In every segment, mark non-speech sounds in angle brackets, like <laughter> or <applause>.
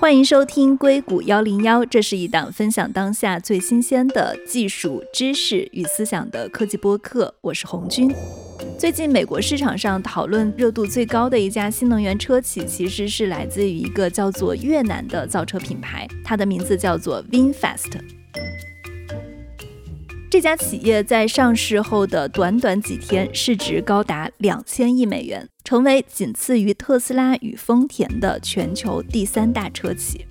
欢迎收听硅谷幺零幺，这是一档分享当下最新鲜的技术知识与思想的科技播客。我是红军。最近美国市场上讨论热度最高的一家新能源车企，其实是来自于一个叫做越南的造车品牌，它的名字叫做 VinFast。这家企业在上市后的短短几天，市值高达两千亿美元，成为仅次于特斯拉与丰田的全球第三大车企。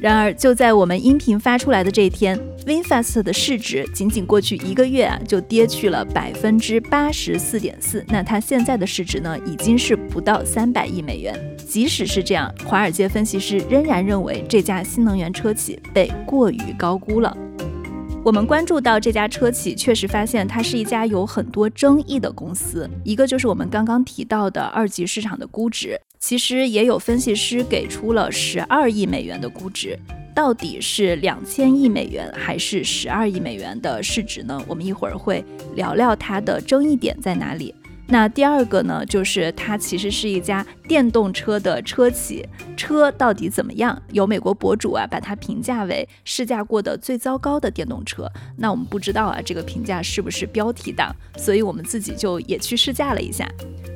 然而，就在我们音频发出来的这一天，VinFast 的市值仅仅过去一个月啊，就跌去了百分之八十四点四。那它现在的市值呢，已经是不到三百亿美元。即使是这样，华尔街分析师仍然认为这家新能源车企被过于高估了。我们关注到这家车企，确实发现它是一家有很多争议的公司。一个就是我们刚刚提到的二级市场的估值，其实也有分析师给出了十二亿美元的估值，到底是两千亿美元还是十二亿美元的市值呢？我们一会儿会聊聊它的争议点在哪里。那第二个呢，就是它其实是一家电动车的车企，车到底怎么样？有美国博主啊，把它评价为试驾过的最糟糕的电动车。那我们不知道啊，这个评价是不是标题党？所以我们自己就也去试驾了一下。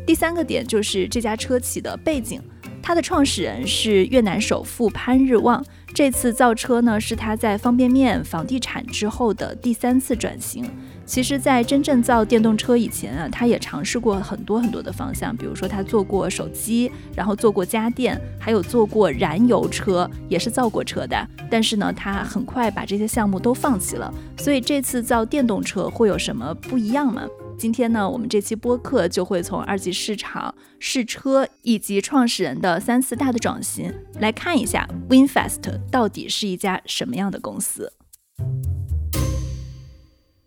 第三个点就是这家车企的背景，它的创始人是越南首富潘日旺。这次造车呢，是他在方便面、房地产之后的第三次转型。其实，在真正造电动车以前啊，他也尝试过很多很多的方向，比如说他做过手机，然后做过家电，还有做过燃油车，也是造过车的。但是呢，他很快把这些项目都放弃了。所以这次造电动车会有什么不一样吗？今天呢，我们这期播客就会从二级市场、试车以及创始人的三四大的转型来看一下 WinFast 到底是一家什么样的公司。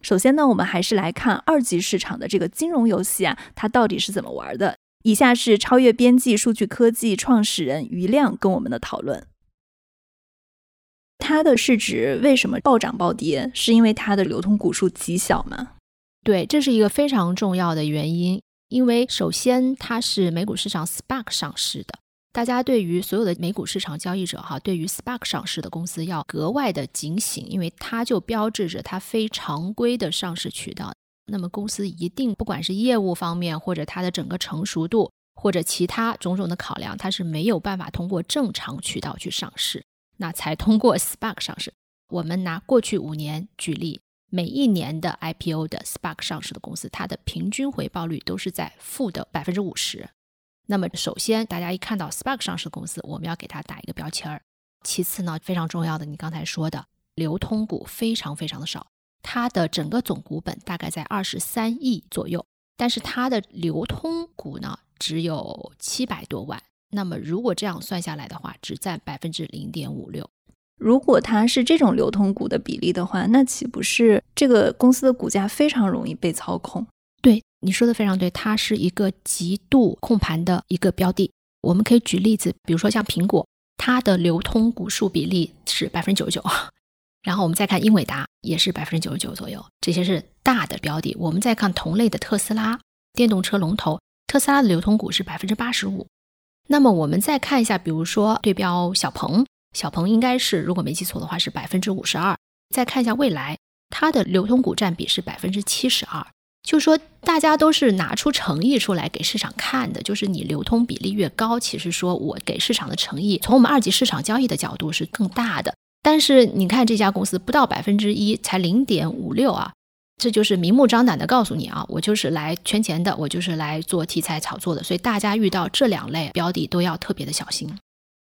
首先呢，我们还是来看二级市场的这个金融游戏啊，它到底是怎么玩的？以下是超越边际数据科技创始人余亮跟我们的讨论。它的市值为什么暴涨暴跌？是因为它的流通股数极小吗？对，这是一个非常重要的原因，因为首先它是美股市场 SPAC 上市的，大家对于所有的美股市场交易者哈，对于 SPAC 上市的公司要格外的警醒，因为它就标志着它非常规的上市渠道。那么公司一定不管是业务方面，或者它的整个成熟度，或者其他种种的考量，它是没有办法通过正常渠道去上市，那才通过 SPAC 上市。我们拿过去五年举例。每一年的 IPO 的 SPAC 上市的公司，它的平均回报率都是在负的百分之五十。那么，首先大家一看到 SPAC 上市公司，我们要给它打一个标签儿。其次呢，非常重要的，你刚才说的流通股非常非常的少，它的整个总股本大概在二十三亿左右，但是它的流通股呢只有七百多万。那么，如果这样算下来的话，只占百分之零点五六。如果它是这种流通股的比例的话，那岂不是这个公司的股价非常容易被操控？你说的非常对，它是一个极度控盘的一个标的。我们可以举例子，比如说像苹果，它的流通股数比例是百分之九十九，然后我们再看英伟达，也是百分之九十九左右，这些是大的标的。我们再看同类的特斯拉，电动车龙头，特斯拉的流通股是百分之八十五。那么我们再看一下，比如说对标小鹏。小鹏应该是，如果没记错的话，是百分之五十二。再看一下蔚来，它的流通股占比是百分之七十二。就说大家都是拿出诚意出来给市场看的，就是你流通比例越高，其实说我给市场的诚意，从我们二级市场交易的角度是更大的。但是你看这家公司不到百分之一，才零点五六啊，这就是明目张胆的告诉你啊，我就是来圈钱的，我就是来做题材炒作的。所以大家遇到这两类标的都要特别的小心。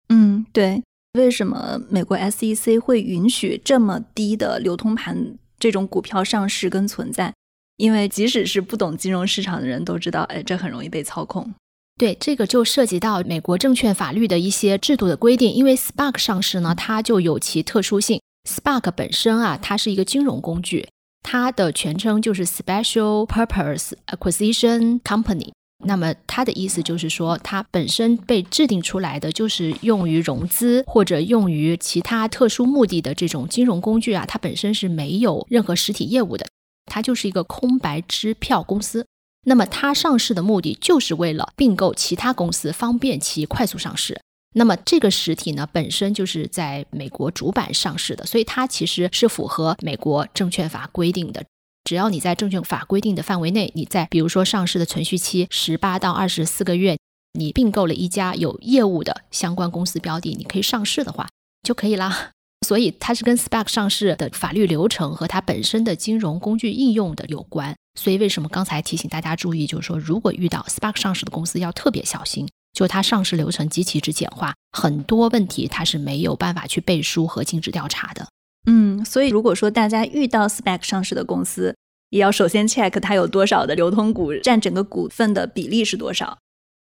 嗯，对。为什么美国 SEC 会允许这么低的流通盘这种股票上市跟存在？因为即使是不懂金融市场的人都知道，哎，这很容易被操控。对，这个就涉及到美国证券法律的一些制度的规定。因为 SPAC 上市呢，它就有其特殊性。SPAC 本身啊，它是一个金融工具，它的全称就是 Special Purpose Acquisition Company。那么它的意思就是说，它本身被制定出来的就是用于融资或者用于其他特殊目的的这种金融工具啊，它本身是没有任何实体业务的，它就是一个空白支票公司。那么它上市的目的就是为了并购其他公司，方便其快速上市。那么这个实体呢，本身就是在美国主板上市的，所以它其实是符合美国证券法规定的。只要你在证券法规定的范围内，你在比如说上市的存续期十八到二十四个月，你并购了一家有业务的相关公司标的，你可以上市的话就可以啦。所以它是跟 SPAC 上市的法律流程和它本身的金融工具应用的有关。所以为什么刚才提醒大家注意，就是说如果遇到 SPAC 上市的公司要特别小心。就它上市流程极其之简化，很多问题它是没有办法去背书和尽职调查的。嗯，所以如果说大家遇到 SPAC 上市的公司，也要首先 check 它有多少的流通股占整个股份的比例是多少。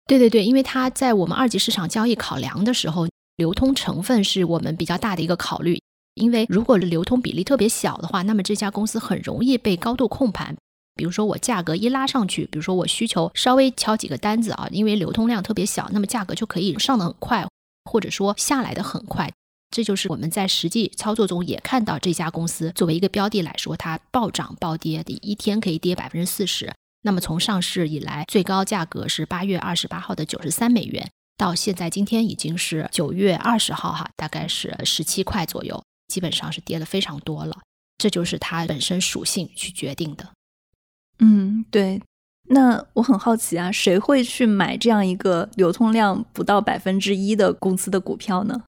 对对对，因为它在我们二级市场交易考量的时候，流通成分是我们比较大的一个考虑。因为如果流通比例特别小的话，那么这家公司很容易被高度控盘。比如说我价格一拉上去，比如说我需求稍微敲几个单子啊，因为流通量特别小，那么价格就可以上得很快，或者说下来的很快。这就是我们在实际操作中也看到这家公司作为一个标的来说，它暴涨暴跌，一天可以跌百分之四十。那么从上市以来，最高价格是八月二十八号的九十三美元，到现在今天已经是九月二十号哈，大概是十七块左右，基本上是跌了非常多了。这就是它本身属性去决定的。嗯，对。那我很好奇啊，谁会去买这样一个流通量不到百分之一的公司的股票呢？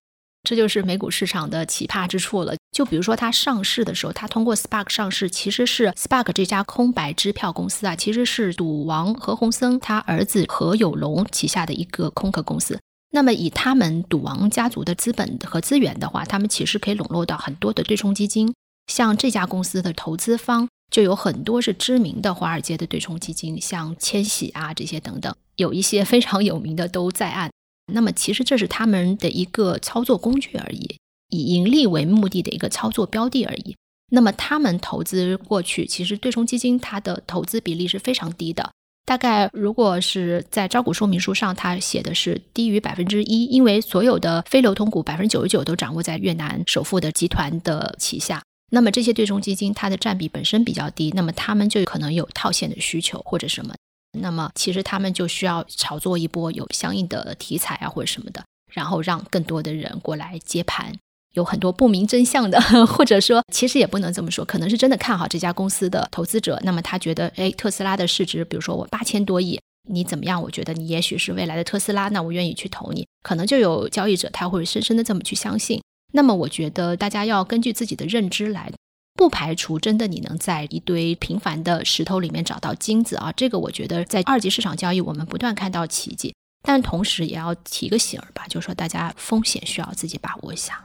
这就是美股市场的奇葩之处了。就比如说它上市的时候，它通过 SPAC 上市，其实是 SPAC 这家空白支票公司啊，其实是赌王何鸿燊他儿子何有龙旗下的一个空壳公司。那么以他们赌王家族的资本和资源的话，他们其实可以笼络到很多的对冲基金，像这家公司的投资方。就有很多是知名的华尔街的对冲基金，像千禧啊这些等等，有一些非常有名的都在案。那么其实这是他们的一个操作工具而已，以盈利为目的的一个操作标的而已。那么他们投资过去，其实对冲基金它的投资比例是非常低的，大概如果是在招股说明书上，它写的是低于百分之一，因为所有的非流通股百分之九十九都掌握在越南首富的集团的旗下。那么这些对冲基金它的占比本身比较低，那么他们就可能有套现的需求或者什么，那么其实他们就需要炒作一波，有相应的题材啊或者什么的，然后让更多的人过来接盘。有很多不明真相的，<laughs> 或者说其实也不能这么说，可能是真的看好这家公司的投资者，那么他觉得，哎，特斯拉的市值，比如说我八千多亿，你怎么样？我觉得你也许是未来的特斯拉，那我愿意去投你。可能就有交易者他会深深的这么去相信。那么我觉得大家要根据自己的认知来，不排除真的你能在一堆平凡的石头里面找到金子啊！这个我觉得在二级市场交易，我们不断看到奇迹，但同时也要提个醒儿吧，就是说大家风险需要自己把握一下。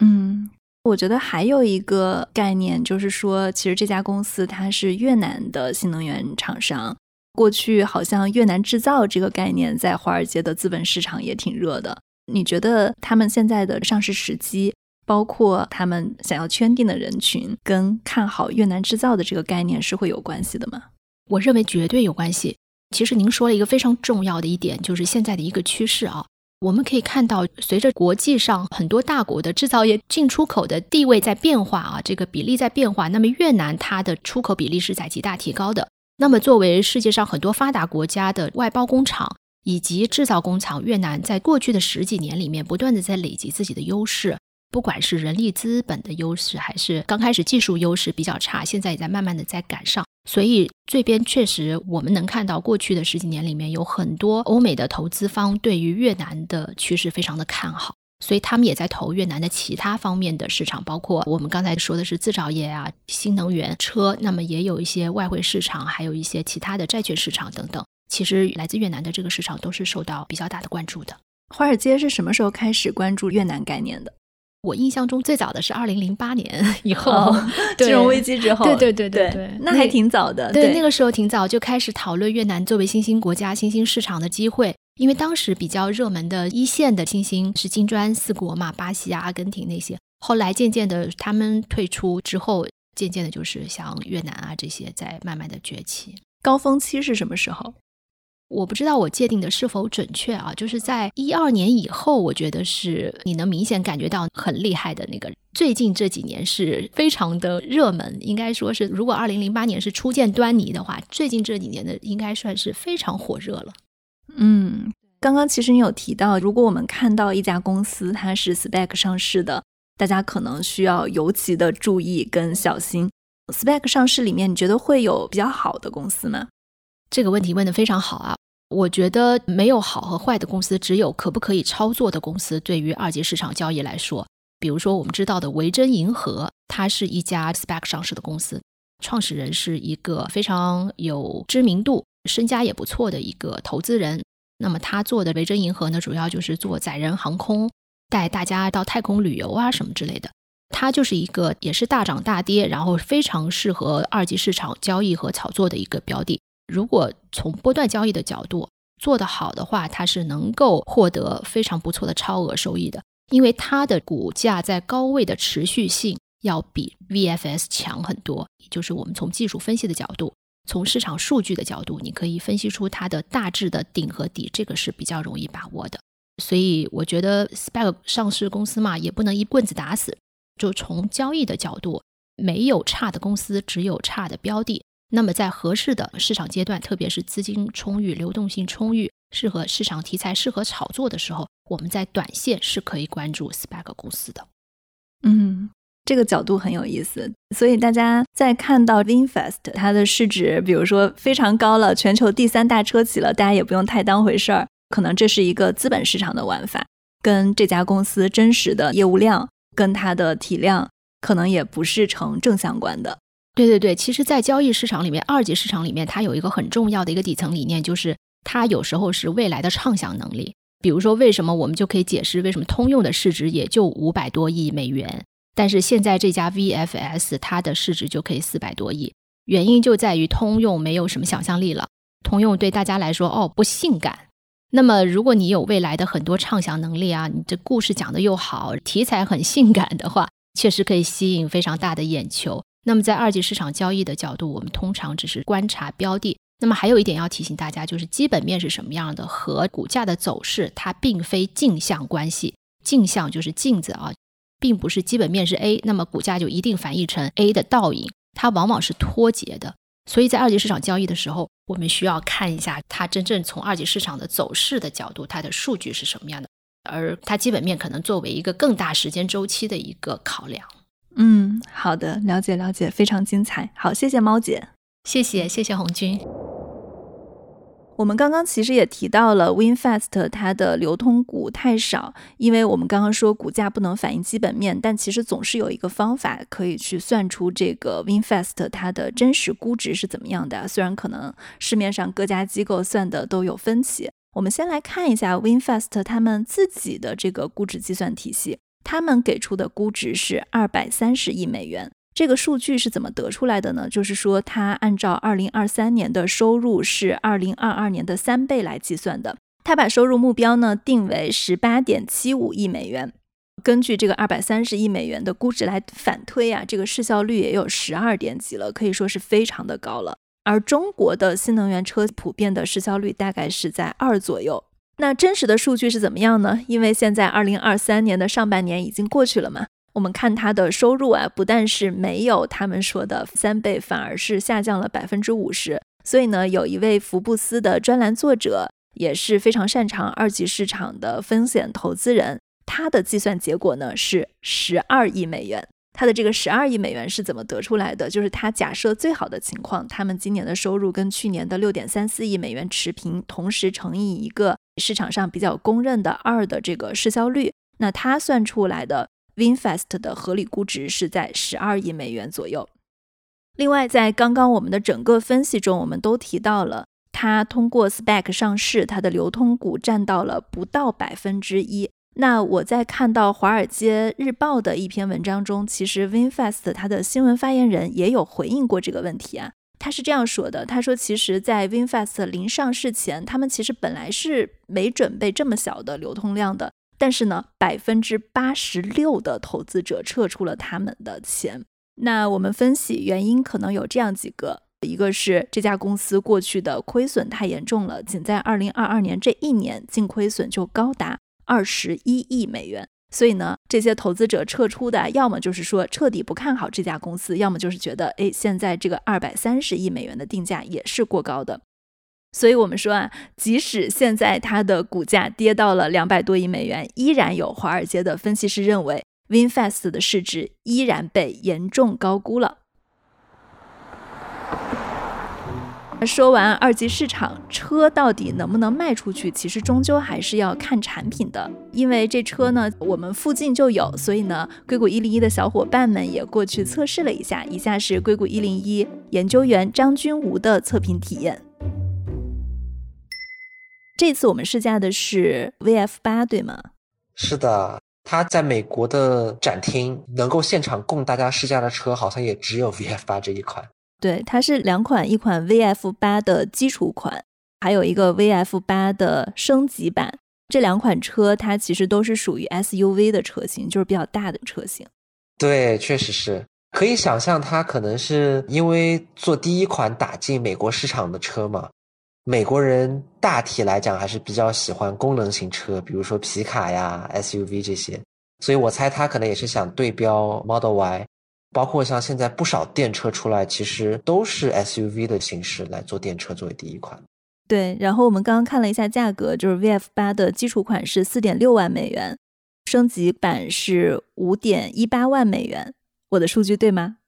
嗯，我觉得还有一个概念就是说，其实这家公司它是越南的新能源厂商，过去好像越南制造这个概念在华尔街的资本市场也挺热的。你觉得他们现在的上市时机，包括他们想要圈定的人群，跟看好越南制造的这个概念是会有关系的吗？我认为绝对有关系。其实您说了一个非常重要的一点，就是现在的一个趋势啊，我们可以看到，随着国际上很多大国的制造业进出口的地位在变化啊，这个比例在变化，那么越南它的出口比例是在极大提高的。那么作为世界上很多发达国家的外包工厂。以及制造工厂，越南在过去的十几年里面，不断的在累积自己的优势，不管是人力资本的优势，还是刚开始技术优势比较差，现在也在慢慢的在赶上。所以这边确实我们能看到，过去的十几年里面，有很多欧美的投资方对于越南的趋势非常的看好，所以他们也在投越南的其他方面的市场，包括我们刚才说的是制造业啊、新能源车，那么也有一些外汇市场，还有一些其他的债券市场等等。其实来自越南的这个市场都是受到比较大的关注的。华尔街是什么时候开始关注越南概念的？我印象中最早的是二零零八年 <laughs> 以后，<laughs> 金融危机之后。对对对对对，那还挺早的。对，那个时候挺早就开始讨论越南作为新兴国家、新兴市场的机会。因为当时比较热门的一线的新兴是金砖四国嘛，巴西啊、阿根廷那些。后来渐渐的他们退出之后，渐渐的就是像越南啊这些在慢慢的崛起。高峰期是什么时候？我不知道我界定的是否准确啊？就是在一二年以后，我觉得是你能明显感觉到很厉害的那个。最近这几年是非常的热门，应该说是如果二零零八年是初见端倪的话，最近这几年的应该算是非常火热了。嗯，刚刚其实你有提到，如果我们看到一家公司它是 Spec 上市的，大家可能需要尤其的注意跟小心。Spec 上市里面，你觉得会有比较好的公司吗？这个问题问得非常好啊！我觉得没有好和坏的公司，只有可不可以操作的公司。对于二级市场交易来说，比如说我们知道的维珍银河，它是一家 SPAC 上市的公司，创始人是一个非常有知名度、身家也不错的一个投资人。那么他做的维珍银河呢，主要就是做载人航空，带大家到太空旅游啊什么之类的。它就是一个也是大涨大跌，然后非常适合二级市场交易和炒作的一个标的。如果从波段交易的角度做得好的话，它是能够获得非常不错的超额收益的，因为它的股价在高位的持续性要比 VFS 强很多。也就是我们从技术分析的角度。从市场数据的角度，你可以分析出它的大致的顶和底，这个是比较容易把握的。所以我觉得 SPAC 上市公司嘛，也不能一棍子打死。就从交易的角度，没有差的公司，只有差的标的。那么在合适的市场阶段，特别是资金充裕、流动性充裕、适合市场题材、适合炒作的时候，我们在短线是可以关注 SPAC 公司的。嗯。这个角度很有意思，所以大家在看到 VinFast 它的市值，比如说非常高了，全球第三大车企了，大家也不用太当回事儿。可能这是一个资本市场的玩法，跟这家公司真实的业务量跟它的体量，可能也不是成正相关的。对对对，其实，在交易市场里面，二级市场里面，它有一个很重要的一个底层理念，就是它有时候是未来的畅想能力。比如说，为什么我们就可以解释为什么通用的市值也就五百多亿美元？但是现在这家 VFS 它的市值就可以四百多亿，原因就在于通用没有什么想象力了。通用对大家来说哦不性感。那么如果你有未来的很多畅想能力啊，你这故事讲的又好，题材很性感的话，确实可以吸引非常大的眼球。那么在二级市场交易的角度，我们通常只是观察标的。那么还有一点要提醒大家，就是基本面是什么样的和股价的走势，它并非镜像关系。镜像就是镜子啊。并不是基本面是 A，那么股价就一定反映成 A 的倒影，它往往是脱节的。所以在二级市场交易的时候，我们需要看一下它真正从二级市场的走势的角度，它的数据是什么样的，而它基本面可能作为一个更大时间周期的一个考量。嗯，好的，了解了解，非常精彩。好，谢谢猫姐，谢谢谢谢红军。我们刚刚其实也提到了 WinFast 它的流通股太少，因为我们刚刚说股价不能反映基本面，但其实总是有一个方法可以去算出这个 WinFast 它的真实估值是怎么样的。虽然可能市面上各家机构算的都有分歧，我们先来看一下 WinFast 他们自己的这个估值计算体系，他们给出的估值是二百三十亿美元。这个数据是怎么得出来的呢？就是说，它按照二零二三年的收入是二零二二年的三倍来计算的。它把收入目标呢定为十八点七五亿美元。根据这个二百三十亿美元的估值来反推啊，这个市效率也有十二点几了，可以说是非常的高了。而中国的新能源车普遍的市效率大概是在二左右。那真实的数据是怎么样呢？因为现在二零二三年的上半年已经过去了嘛。我们看它的收入啊，不但是没有他们说的三倍，反而是下降了百分之五十。所以呢，有一位福布斯的专栏作者，也是非常擅长二级市场的风险投资人，他的计算结果呢是十二亿美元。他的这个十二亿美元是怎么得出来的？就是他假设最好的情况，他们今年的收入跟去年的六点三四亿美元持平，同时乘以一个市场上比较公认的二的这个市销率，那他算出来的。Vinfast 的合理估值是在十二亿美元左右。另外，在刚刚我们的整个分析中，我们都提到了它通过 SPAC 上市，它的流通股占到了不到百分之一。那我在看到《华尔街日报》的一篇文章中，其实 Vinfast 它的新闻发言人也有回应过这个问题啊。他是这样说的：他说，其实，在 Vinfast 临上市前，他们其实本来是没准备这么小的流通量的。但是呢，百分之八十六的投资者撤出了他们的钱。那我们分析原因，可能有这样几个：一个是这家公司过去的亏损太严重了，仅在二零二二年这一年净亏损就高达二十一亿美元。所以呢，这些投资者撤出的，要么就是说彻底不看好这家公司，要么就是觉得，哎，现在这个二百三十亿美元的定价也是过高的。所以我们说啊，即使现在它的股价跌到了两百多亿美元，依然有华尔街的分析师认为，VinFast 的市值依然被严重高估了。说完二级市场车到底能不能卖出去，其实终究还是要看产品的。因为这车呢，我们附近就有，所以呢，硅谷一零一的小伙伴们也过去测试了一下。以下是硅谷一零一研究员张君吴的测评体验。这次我们试驾的是 VF 八，对吗？是的，它在美国的展厅能够现场供大家试驾的车，好像也只有 VF 八这一款。对，它是两款，一款 VF 八的基础款，还有一个 VF 八的升级版。这两款车它其实都是属于 SUV 的车型，就是比较大的车型。对，确实是可以想象，它可能是因为做第一款打进美国市场的车嘛。美国人大体来讲还是比较喜欢功能型车，比如说皮卡呀、SUV 这些，所以我猜他可能也是想对标 Model Y。包括像现在不少电车出来，其实都是 SUV 的形式来做电车作为第一款。对，然后我们刚刚看了一下价格，就是 VF 八的基础款是四点六万美元，升级版是五点一八万美元。我的数据对吗？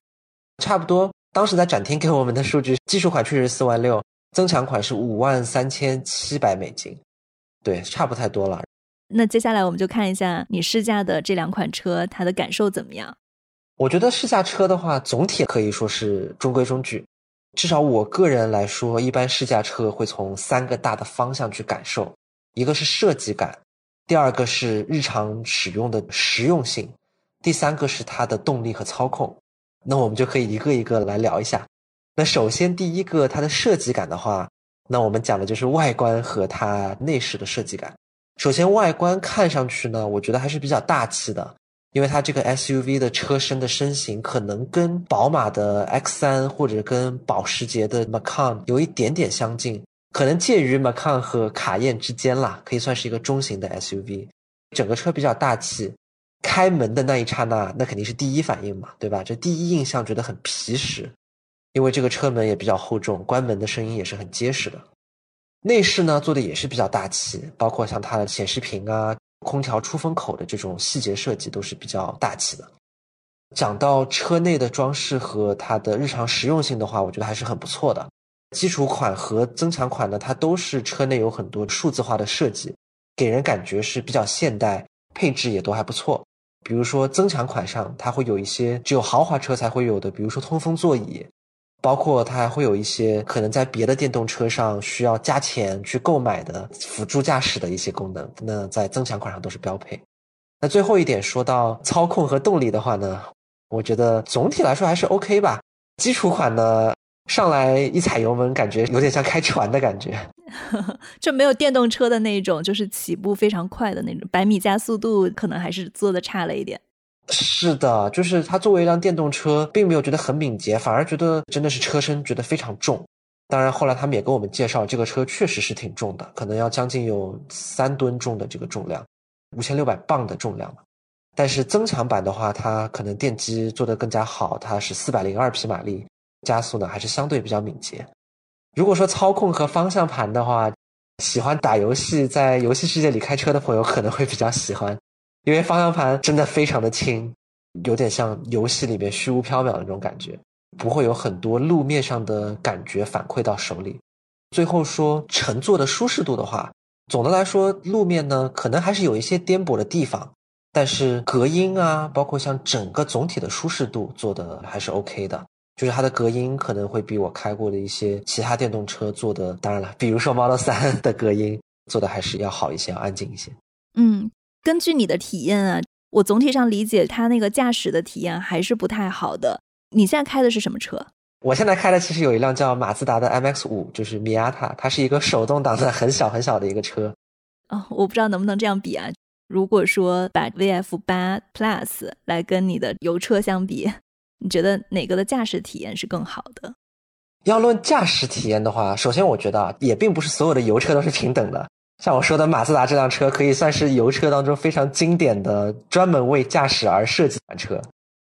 差不多。当时在展厅给我们的数据，基础款确实四万六，增强款是五万三千七百美金。对，差不太多了。那接下来我们就看一下你试驾的这两款车，它的感受怎么样？我觉得试驾车的话，总体可以说是中规中矩。至少我个人来说，一般试驾车会从三个大的方向去感受：一个是设计感，第二个是日常使用的实用性，第三个是它的动力和操控。那我们就可以一个一个来聊一下。那首先第一个，它的设计感的话，那我们讲的就是外观和它内饰的设计感。首先外观看上去呢，我觉得还是比较大气的。因为它这个 SUV 的车身的身形可能跟宝马的 X3 或者跟保时捷的 Macan 有一点点相近，可能介于 Macan 和卡宴之间啦，可以算是一个中型的 SUV。整个车比较大气，开门的那一刹那，那肯定是第一反应嘛，对吧？这第一印象觉得很皮实，因为这个车门也比较厚重，关门的声音也是很结实的。内饰呢做的也是比较大气，包括像它的显示屏啊。空调出风口的这种细节设计都是比较大气的。讲到车内的装饰和它的日常实用性的话，我觉得还是很不错的。基础款和增强款呢，它都是车内有很多数字化的设计，给人感觉是比较现代，配置也都还不错。比如说增强款上，它会有一些只有豪华车才会有的，比如说通风座椅。包括它还会有一些可能在别的电动车上需要加钱去购买的辅助驾驶的一些功能，那在增强款上都是标配。那最后一点说到操控和动力的话呢，我觉得总体来说还是 OK 吧。基础款呢上来一踩油门，感觉有点像开船的感觉，<laughs> 就没有电动车的那种，就是起步非常快的那种，百米加速度可能还是做的差了一点。是的，就是它作为一辆电动车，并没有觉得很敏捷，反而觉得真的是车身觉得非常重。当然，后来他们也跟我们介绍，这个车确实是挺重的，可能要将近有三吨重的这个重量，五千六百磅的重量但是增强版的话，它可能电机做得更加好，它是四百零二匹马力，加速呢还是相对比较敏捷。如果说操控和方向盘的话，喜欢打游戏，在游戏世界里开车的朋友可能会比较喜欢。因为方向盘真的非常的轻，有点像游戏里面虚无缥缈的那种感觉，不会有很多路面上的感觉反馈到手里。最后说乘坐的舒适度的话，总的来说路面呢可能还是有一些颠簸的地方，但是隔音啊，包括像整个总体的舒适度做的还是 OK 的。就是它的隔音可能会比我开过的一些其他电动车做的，当然了，比如说 Model 3的隔音做的还是要好一些，要安静一些。嗯。根据你的体验啊，我总体上理解它那个驾驶的体验还是不太好的。你现在开的是什么车？我现在开的其实有一辆叫马自达的 MX 五，就是米亚塔，它是一个手动挡的很小很小的一个车。哦，我不知道能不能这样比啊。如果说把 VF 八 Plus 来跟你的油车相比，你觉得哪个的驾驶体验是更好的？要论驾驶体验的话，首先我觉得啊，也并不是所有的油车都是平等的。像我说的，马自达这辆车可以算是油车当中非常经典的，专门为驾驶而设计的车。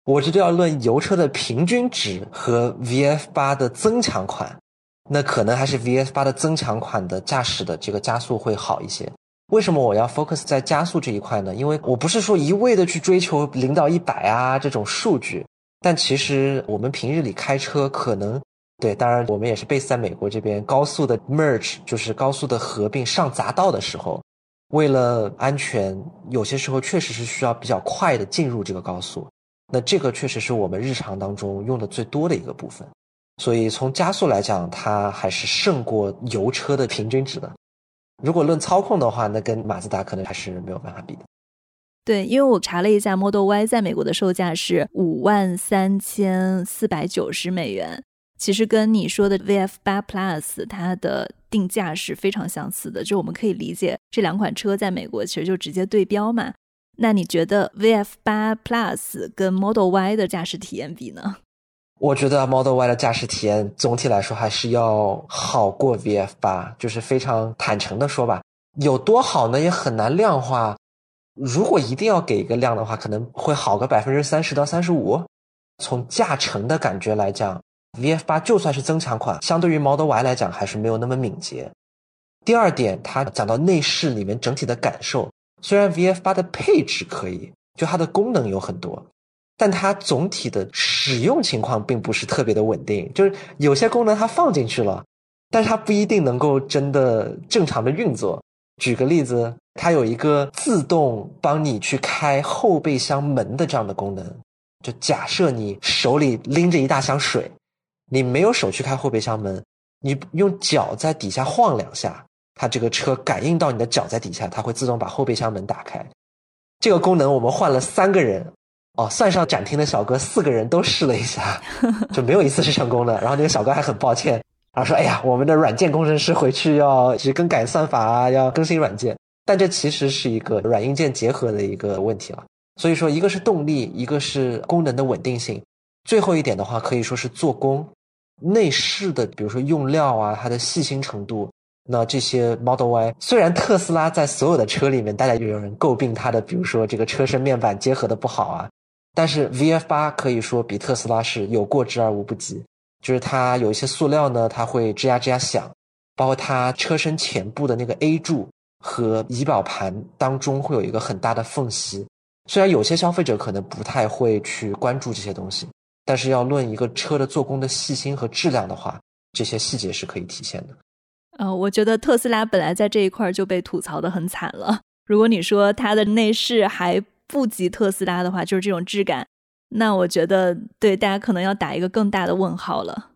我这就要论油车的平均值和 VF 八的增强款，那可能还是 VF 八的增强款的驾驶的这个加速会好一些。为什么我要 focus 在加速这一块呢？因为我不是说一味的去追求零到一百啊这种数据，但其实我们平日里开车可能对，当然我们也是 base 在美国这边高速的 merge，就是高速的合并上匝道的时候，为了安全，有些时候确实是需要比较快的进入这个高速。那这个确实是我们日常当中用的最多的一个部分，所以从加速来讲，它还是胜过油车的平均值的。如果论操控的话，那跟马自达可能还是没有办法比的。对，因为我查了一下，Model Y 在美国的售价是五万三千四百九十美元，其实跟你说的 VF 八 Plus 它的定价是非常相似的，就我们可以理解这两款车在美国其实就直接对标嘛。那你觉得 VF 八 Plus 跟 Model Y 的驾驶体验比呢？我觉得 Model Y 的驾驶体验总体来说还是要好过 VF 八，就是非常坦诚的说吧，有多好呢？也很难量化。如果一定要给一个量的话，可能会好个百分之三十到三十五。从驾乘的感觉来讲，VF 八就算是增强款，相对于 Model Y 来讲还是没有那么敏捷。第二点，它讲到内饰里面整体的感受，虽然 VF 八的配置可以，就它的功能有很多。但它总体的使用情况并不是特别的稳定，就是有些功能它放进去了，但是它不一定能够真的正常的运作。举个例子，它有一个自动帮你去开后备箱门的这样的功能，就假设你手里拎着一大箱水，你没有手去开后备箱门，你用脚在底下晃两下，它这个车感应到你的脚在底下，它会自动把后备箱门打开。这个功能我们换了三个人。哦，算上展厅的小哥，四个人都试了一下，<laughs> 就没有一次是成功的。然后那个小哥还很抱歉，然后说：“哎呀，我们的软件工程师回去要去更改算法啊，要更新软件。”但这其实是一个软硬件结合的一个问题了。所以说，一个是动力，一个是功能的稳定性，最后一点的话，可以说是做工、内饰的，比如说用料啊，它的细心程度。那这些 Model Y，虽然特斯拉在所有的车里面，大家就有人诟病它的，比如说这个车身面板结合的不好啊。但是 VF 八可以说比特斯拉是有过之而无不及，就是它有一些塑料呢，它会吱呀吱呀响，包括它车身前部的那个 A 柱和仪表盘当中会有一个很大的缝隙。虽然有些消费者可能不太会去关注这些东西，但是要论一个车的做工的细心和质量的话，这些细节是可以体现的。呃，我觉得特斯拉本来在这一块就被吐槽的很惨了，如果你说它的内饰还。不及特斯拉的话，就是这种质感，那我觉得对大家可能要打一个更大的问号了。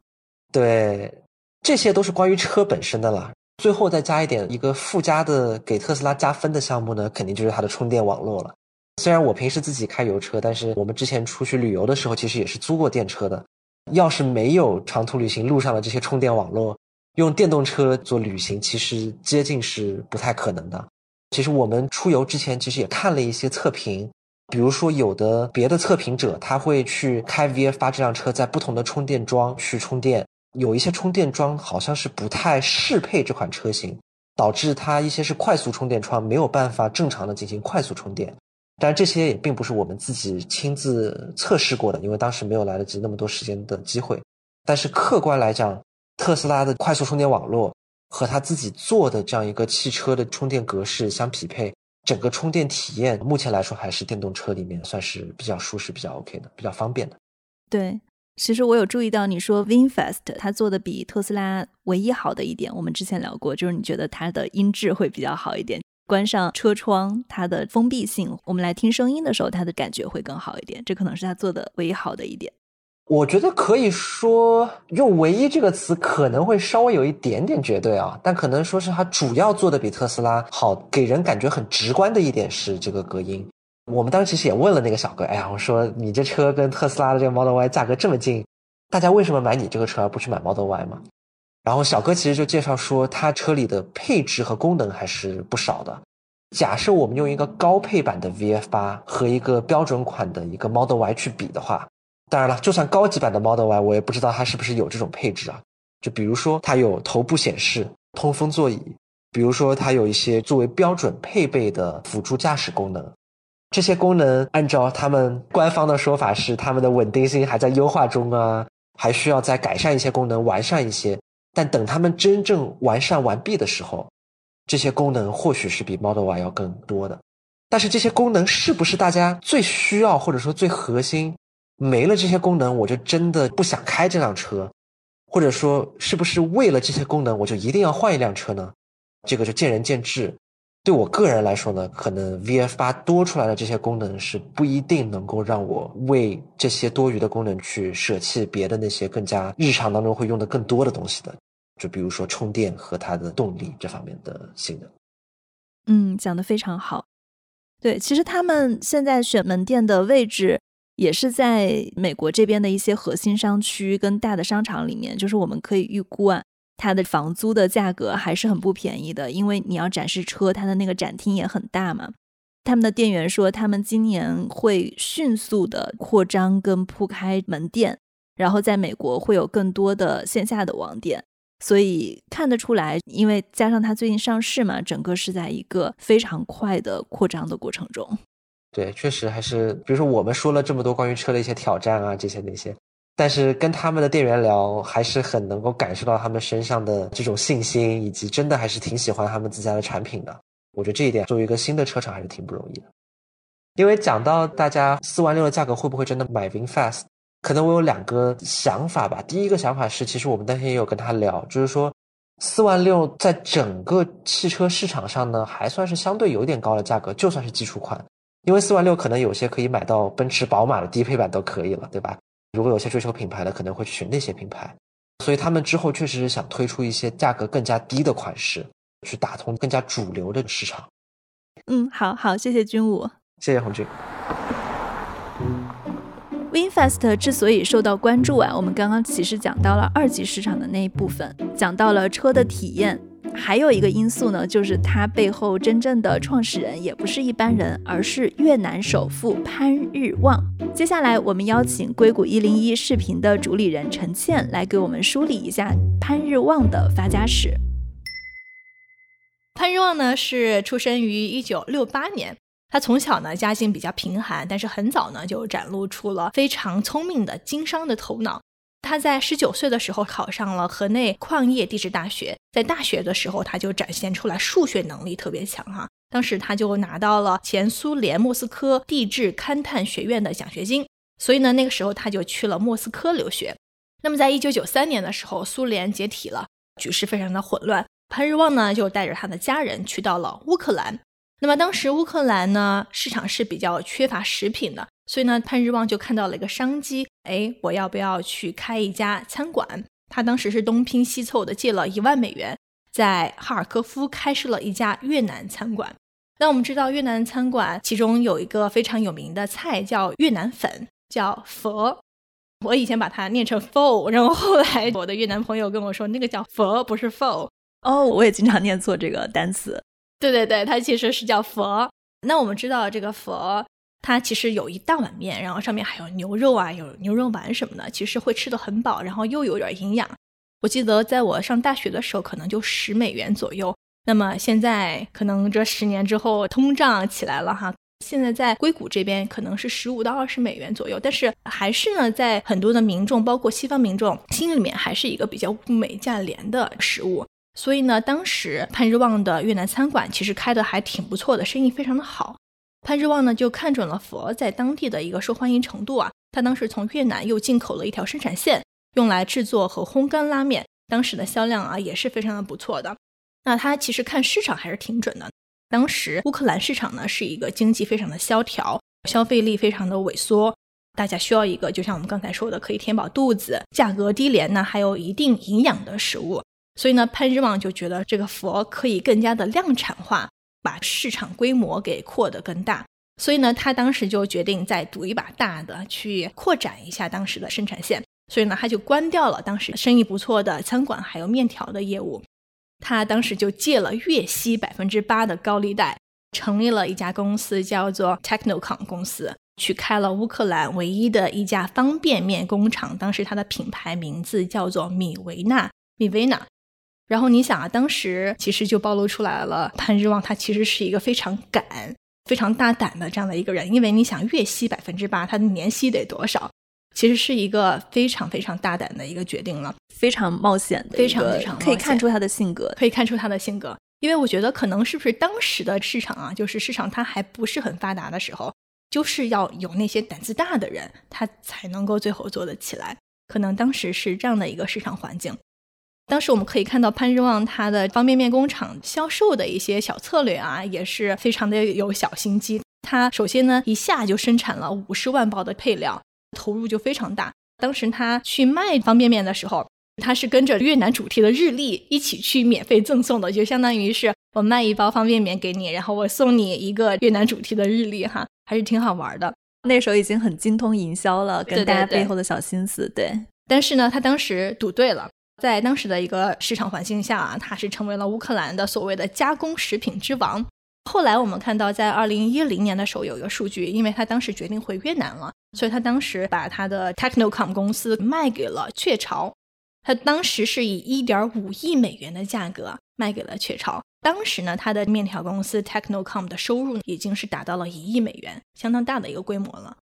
对，这些都是关于车本身的了。最后再加一点一个附加的给特斯拉加分的项目呢，肯定就是它的充电网络了。虽然我平时自己开油车，但是我们之前出去旅游的时候，其实也是租过电车的。要是没有长途旅行路上的这些充电网络，用电动车做旅行，其实接近是不太可能的。其实我们出游之前，其实也看了一些测评，比如说有的别的测评者，他会去开 VF 八这辆车，在不同的充电桩去充电，有一些充电桩好像是不太适配这款车型，导致它一些是快速充电桩没有办法正常的进行快速充电。但这些也并不是我们自己亲自测试过的，因为当时没有来得及那么多时间的机会。但是客观来讲，特斯拉的快速充电网络。和他自己做的这样一个汽车的充电格式相匹配，整个充电体验目前来说还是电动车里面算是比较舒适、比较 OK 的、比较方便的。对，其实我有注意到你说 VinFast 它做的比特斯拉唯一好的一点，我们之前聊过，就是你觉得它的音质会比较好一点，关上车窗它的封闭性，我们来听声音的时候它的感觉会更好一点，这可能是它做的唯一好的一点。我觉得可以说用“唯一”这个词可能会稍微有一点点绝对啊，但可能说是它主要做的比特斯拉好，给人感觉很直观的一点是这个隔音。我们当时其实也问了那个小哥，哎呀，我说你这车跟特斯拉的这个 Model Y 价格这么近，大家为什么买你这个车而不去买 Model Y 嘛？然后小哥其实就介绍说，他车里的配置和功能还是不少的。假设我们用一个高配版的 VF 八和一个标准款的一个 Model Y 去比的话。当然了，就算高级版的 Model Y，我也不知道它是不是有这种配置啊。就比如说，它有头部显示、通风座椅；比如说，它有一些作为标准配备的辅助驾驶功能。这些功能按照他们官方的说法是，他们的稳定性还在优化中啊，还需要再改善一些功能，完善一些。但等他们真正完善完毕的时候，这些功能或许是比 Model Y 要更多的。但是这些功能是不是大家最需要或者说最核心？没了这些功能，我就真的不想开这辆车，或者说是不是为了这些功能，我就一定要换一辆车呢？这个就见仁见智。对我个人来说呢，可能 VF 八多出来的这些功能是不一定能够让我为这些多余的功能去舍弃别的那些更加日常当中会用的更多的东西的，就比如说充电和它的动力这方面的性能。嗯，讲的非常好。对，其实他们现在选门店的位置也是在美国这边的一些核心商区跟大的商场里面，就是我们可以预估啊。它的房租的价格还是很不便宜的，因为你要展示车，它的那个展厅也很大嘛。他们的店员说，他们今年会迅速的扩张跟铺开门店，然后在美国会有更多的线下的网店，所以看得出来，因为加上它最近上市嘛，整个是在一个非常快的扩张的过程中。对，确实还是，比如说我们说了这么多关于车的一些挑战啊，这些那些。但是跟他们的店员聊，还是很能够感受到他们身上的这种信心，以及真的还是挺喜欢他们自家的产品的。我觉得这一点作为一个新的车厂还是挺不容易的。因为讲到大家四万六的价格会不会真的买 VinFast，可能我有两个想法吧。第一个想法是，其实我们当天也有跟他聊，就是说四万六在整个汽车市场上呢，还算是相对有点高的价格，就算是基础款，因为四万六可能有些可以买到奔驰、宝马的低配版都可以了，对吧？如果有些追求品牌的，可能会去选那些品牌，所以他们之后确实是想推出一些价格更加低的款式，去打通更加主流的市场。嗯，好好，谢谢军武，谢谢红军。Winfast 之所以受到关注啊，我们刚刚其实讲到了二级市场的那一部分，讲到了车的体验。还有一个因素呢，就是它背后真正的创始人也不是一般人，而是越南首富潘日旺。接下来，我们邀请硅谷一零一视频的主理人陈倩来给我们梳理一下潘日旺的发家史。潘日旺呢是出生于一九六八年，他从小呢家境比较贫寒，但是很早呢就展露出了非常聪明的经商的头脑。他在十九岁的时候考上了河内矿业地质大学，在大学的时候他就展现出来数学能力特别强哈，当时他就拿到了前苏联莫斯科地质勘探学院的奖学金，所以呢那个时候他就去了莫斯科留学。那么在一九九三年的时候，苏联解体了，局势非常的混乱，潘日旺呢就带着他的家人去到了乌克兰。那么当时乌克兰呢市场是比较缺乏食品的。所以呢，潘日旺就看到了一个商机，哎，我要不要去开一家餐馆？他当时是东拼西凑的借了一万美元，在哈尔科夫开设了一家越南餐馆。那我们知道越南餐馆其中有一个非常有名的菜叫越南粉，叫佛。我以前把它念成 fo，然后后来我的越南朋友跟我说那个叫佛，不是 fo。哦，我也经常念错这个单词。对对对，它其实是叫佛。那我们知道这个佛。它其实有一大碗面，然后上面还有牛肉啊，有牛肉丸什么的，其实会吃的很饱，然后又有点营养。我记得在我上大学的时候，可能就十美元左右。那么现在可能这十年之后通胀起来了哈，现在在硅谷这边可能是十五到二十美元左右，但是还是呢，在很多的民众，包括西方民众心里面，还是一个比较物美价廉的食物。所以呢，当时潘日旺的越南餐馆其实开的还挺不错的，生意非常的好。潘日旺呢就看准了佛在当地的一个受欢迎程度啊，他当时从越南又进口了一条生产线，用来制作和烘干拉面，当时的销量啊也是非常的不错的。那他其实看市场还是挺准的。当时乌克兰市场呢是一个经济非常的萧条，消费力非常的萎缩，大家需要一个就像我们刚才说的可以填饱肚子、价格低廉呢还有一定营养的食物。所以呢，潘日旺就觉得这个佛可以更加的量产化。把市场规模给扩得更大，所以呢，他当时就决定再赌一把大的，去扩展一下当时的生产线。所以呢，他就关掉了当时生意不错的餐馆还有面条的业务。他当时就借了月息百分之八的高利贷，成立了一家公司，叫做 Technocom 公司，去开了乌克兰唯一的一家方便面工厂。当时它的品牌名字叫做米维纳，米维纳。然后你想啊，当时其实就暴露出来了，潘日旺他其实是一个非常敢、非常大胆的这样的一个人，因为你想月息百分之八，他的年息得多少？其实是一个非常非常大胆的一个决定了，非常冒险的，非常非常可以看出他的性格，可以看出他的性格。因为我觉得可能是不是当时的市场啊，就是市场它还不是很发达的时候，就是要有那些胆子大的人，他才能够最后做得起来。可能当时是这样的一个市场环境。当时我们可以看到潘之旺他的方便面工厂销售的一些小策略啊，也是非常的有小心机。他首先呢，一下就生产了五十万包的配料，投入就非常大。当时他去卖方便面的时候。他是跟着越南主题的日历一起去免费赠送的，就相当于是我卖一包方便面给你，然后我送你一个越南主题的日历，哈，还是挺好玩的。那时候已经很精通营销了，跟大家背后的小心思。对，但是呢，他当时赌对了，在当时的一个市场环境下啊，他是成为了乌克兰的所谓的加工食品之王。后来我们看到，在二零一零年的时候有一个数据，因为他当时决定回越南了，所以他当时把他的 Technocom 公司卖给了雀巢。他当时是以一点五亿美元的价格卖给了雀巢。当时呢，他的面条公司 Technocom 的收入已经是达到了一亿美元，相当大的一个规模了。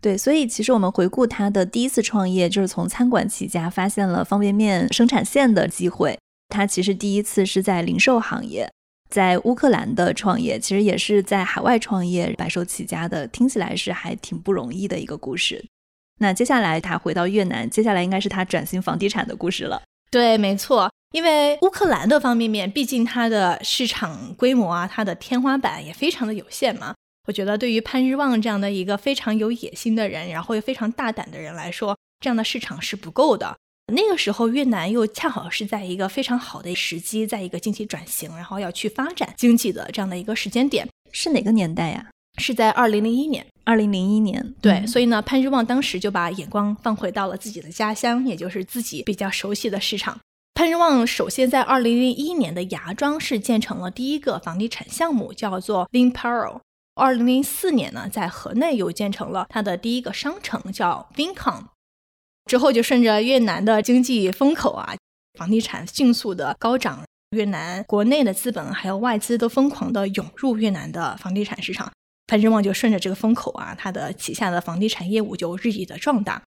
对，所以其实我们回顾他的第一次创业，就是从餐馆起家，发现了方便面生产线的机会。他其实第一次是在零售行业，在乌克兰的创业，其实也是在海外创业，白手起家的，听起来是还挺不容易的一个故事。那接下来他回到越南，接下来应该是他转型房地产的故事了。对，没错，因为乌克兰的方便面，毕竟它的市场规模啊，它的天花板也非常的有限嘛。我觉得对于潘日旺这样的一个非常有野心的人，然后又非常大胆的人来说，这样的市场是不够的。那个时候越南又恰好是在一个非常好的时机，在一个经济转型，然后要去发展经济的这样的一个时间点，是哪个年代呀？是在二零零一年，二零零一年，对，所以呢，潘日旺当时就把眼光放回到了自己的家乡，也就是自己比较熟悉的市场。潘日旺首先在二零零一年的芽庄是建成了第一个房地产项目，叫做 Vinpearl。二零零四年呢，在河内又建成了它的第一个商城，叫 Vincom。之后就顺着越南的经济风口啊，房地产迅速的高涨，越南国内的资本还有外资都疯狂的涌入越南的房地产市场。潘之旺就顺着这个风口啊，他的旗下的房地产业务就日益的壮大。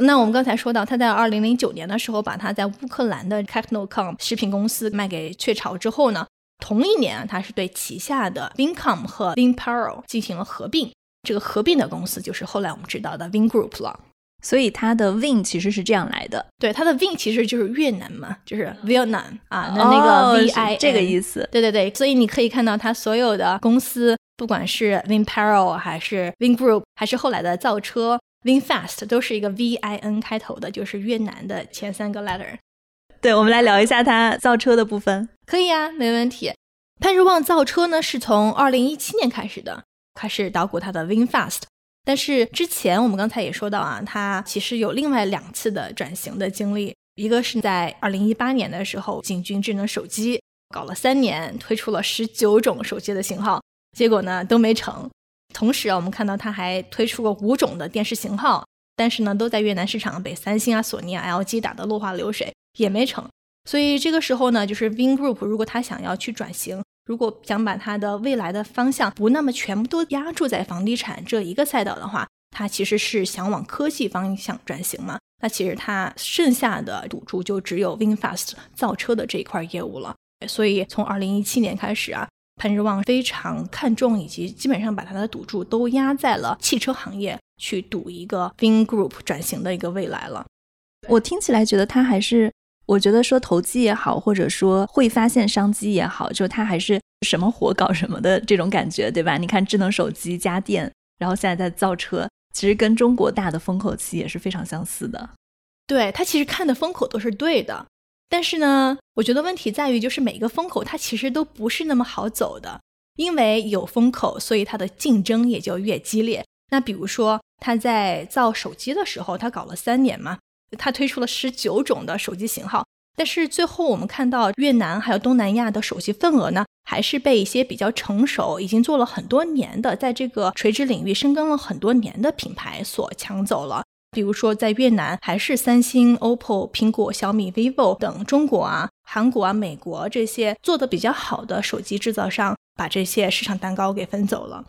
那我们刚才说到，他在二零零九年的时候，把他在乌克兰的 Technocom 食品公司卖给雀巢之后呢，同一年啊，他是对旗下的 Vincom 和 Vinpearl 进行了合并。这个合并的公司就是后来我们知道的 Vingroup 了。所以它的 Vin 其实是这样来的，对，它的 Vin 其实就是越南嘛，就是 Vietnam 啊，那那个 V I 这个意思。对对对，所以你可以看到它所有的公司。不管是 Vinpearl 还是 Vingroup，还是后来的造车 Vinfast，都是一个 V I N 开头的，就是越南的前三个 letter。对，我们来聊一下它造车的部分。可以啊，没问题。潘日旺造车呢，是从二零一七年开始的，开始捣鼓它的 Vinfast。但是之前我们刚才也说到啊，它其实有另外两次的转型的经历，一个是在二零一八年的时候进军智能手机，搞了三年，推出了十九种手机的型号。结果呢都没成，同时啊，我们看到他还推出过五种的电视型号，但是呢都在越南市场被三星啊、索尼啊、LG 打得落花流水，也没成。所以这个时候呢，就是 Vingroup 如果他想要去转型，如果想把他的未来的方向不那么全部都压注在房地产这一个赛道的话，他其实是想往科技方向转型嘛。那其实他剩下的赌注就只有 Vinfast 造车的这一块业务了。所以从二零一七年开始啊。潘日旺非常看重，以及基本上把他的赌注都压在了汽车行业，去赌一个 Vingroup 转型的一个未来了。我听起来觉得他还是，我觉得说投机也好，或者说会发现商机也好，就他还是什么活搞什么的这种感觉，对吧？你看智能手机、家电，然后现在在造车，其实跟中国大的风口期也是非常相似的。对他其实看的风口都是对的。但是呢，我觉得问题在于，就是每个风口它其实都不是那么好走的，因为有风口，所以它的竞争也就越激烈。那比如说他在造手机的时候，他搞了三年嘛，他推出了十九种的手机型号，但是最后我们看到越南还有东南亚的手机份额呢，还是被一些比较成熟、已经做了很多年的，在这个垂直领域深耕了很多年的品牌所抢走了。比如说，在越南还是三星、OPPO、苹果、小米、vivo 等中国啊、韩国啊、美国这些做的比较好的手机制造商，把这些市场蛋糕给分走了。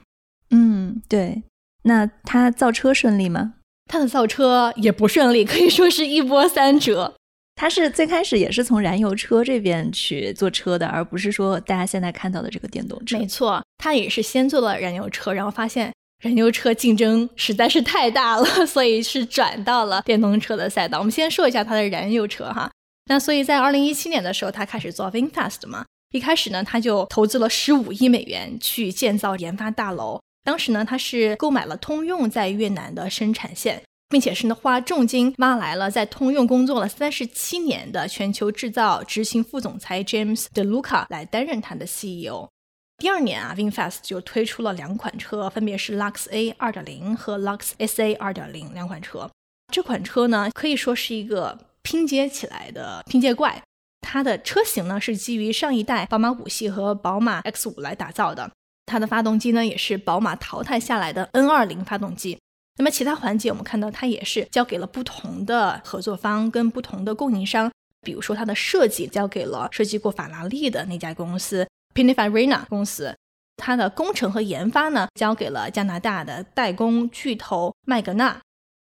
嗯，对。那他造车顺利吗？它的造车也不顺利，可以说是一波三折。他是最开始也是从燃油车这边去做车的，而不是说大家现在看到的这个电动车。没错，他也是先做了燃油车，然后发现燃油车竞争实在是太大了，所以是转到了电动车的赛道。我们先说一下它的燃油车哈。那所以在二零一七年的时候，他开始做 VinFast 嘛。一开始呢，他就投资了十五亿美元去建造研发大楼。当时呢，他是购买了通用在越南的生产线。并且是呢，花重金挖来了在通用工作了三十七年的全球制造执行副总裁 James DeLuca 来担任他的 CEO。第二年啊，VinFast 就推出了两款车，分别是 Lux A 二点零和 Lux SA 二点零两款车。这款车呢，可以说是一个拼接起来的拼接怪。它的车型呢是基于上一代宝马五系和宝马 X 五来打造的。它的发动机呢也是宝马淘汰下来的 N 二零发动机。那么其他环节，我们看到它也是交给了不同的合作方跟不同的供应商，比如说它的设计交给了设计过法拉利的那家公司 Pininfarina 公司，它的工程和研发呢交给了加拿大的代工巨头麦格纳，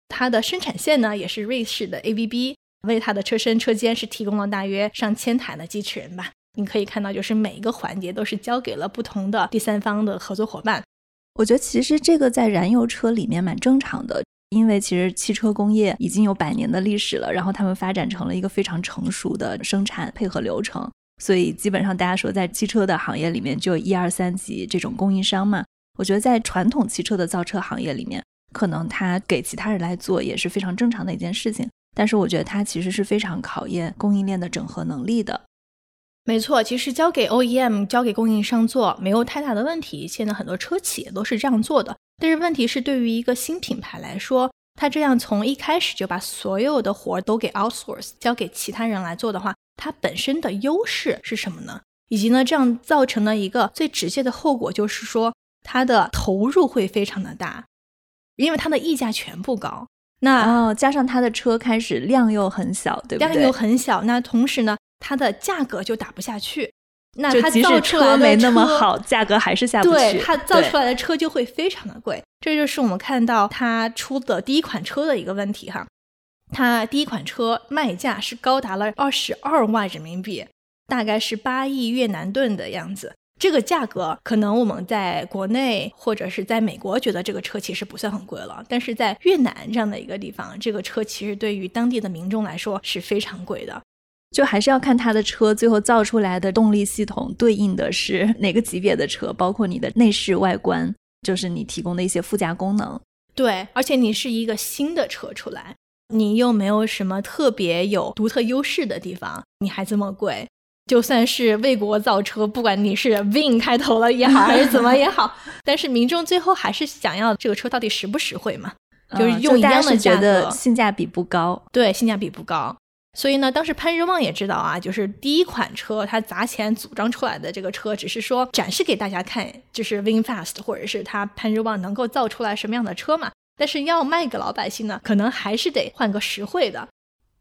它的生产线呢也是瑞士的 ABB，为它的车身车间是提供了大约上千台的机器人吧。你可以看到，就是每一个环节都是交给了不同的第三方的合作伙伴。我觉得其实这个在燃油车里面蛮正常的，因为其实汽车工业已经有百年的历史了，然后他们发展成了一个非常成熟的生产配合流程，所以基本上大家说在汽车的行业里面就一二三级这种供应商嘛。我觉得在传统汽车的造车行业里面，可能他给其他人来做也是非常正常的一件事情，但是我觉得它其实是非常考验供应链的整合能力的。没错，其实交给 OEM、交给供应商做没有太大的问题。现在很多车企也都是这样做的。但是问题是，对于一个新品牌来说，它这样从一开始就把所有的活都给 outsource 交给其他人来做的话，它本身的优势是什么呢？以及呢，这样造成了一个最直接的后果，就是说它的投入会非常的大，因为它的溢价全部高。那哦，加上它的车开始量又很小，对不对？量又很小，那同时呢？它的价格就打不下去，那它即使车没那么好，价格还是下不去。对，它造出来的车就会非常的贵，这就是我们看到它出的第一款车的一个问题哈。它第一款车卖价是高达了二十二万人民币，大概是八亿越南盾的样子。这个价格可能我们在国内或者是在美国觉得这个车其实不算很贵了，但是在越南这样的一个地方，这个车其实对于当地的民众来说是非常贵的。就还是要看它的车最后造出来的动力系统对应的是 <laughs> 哪个级别的车，包括你的内饰外观，就是你提供的一些附加功能。对，而且你是一个新的车出来，你又没有什么特别有独特优势的地方，你还这么贵，就算是为国造车，不管你是 Win 开头了也好，还是怎么也好，<laughs> 但是民众最后还是想要这个车到底实不实惠嘛？就是用一样的价格，性价比不高。对，性价比不高。所以呢，当时潘日旺也知道啊，就是第一款车他砸钱组装出来的这个车，只是说展示给大家看，就是 VinFast 或者是他潘日旺能够造出来什么样的车嘛。但是要卖给老百姓呢，可能还是得换个实惠的。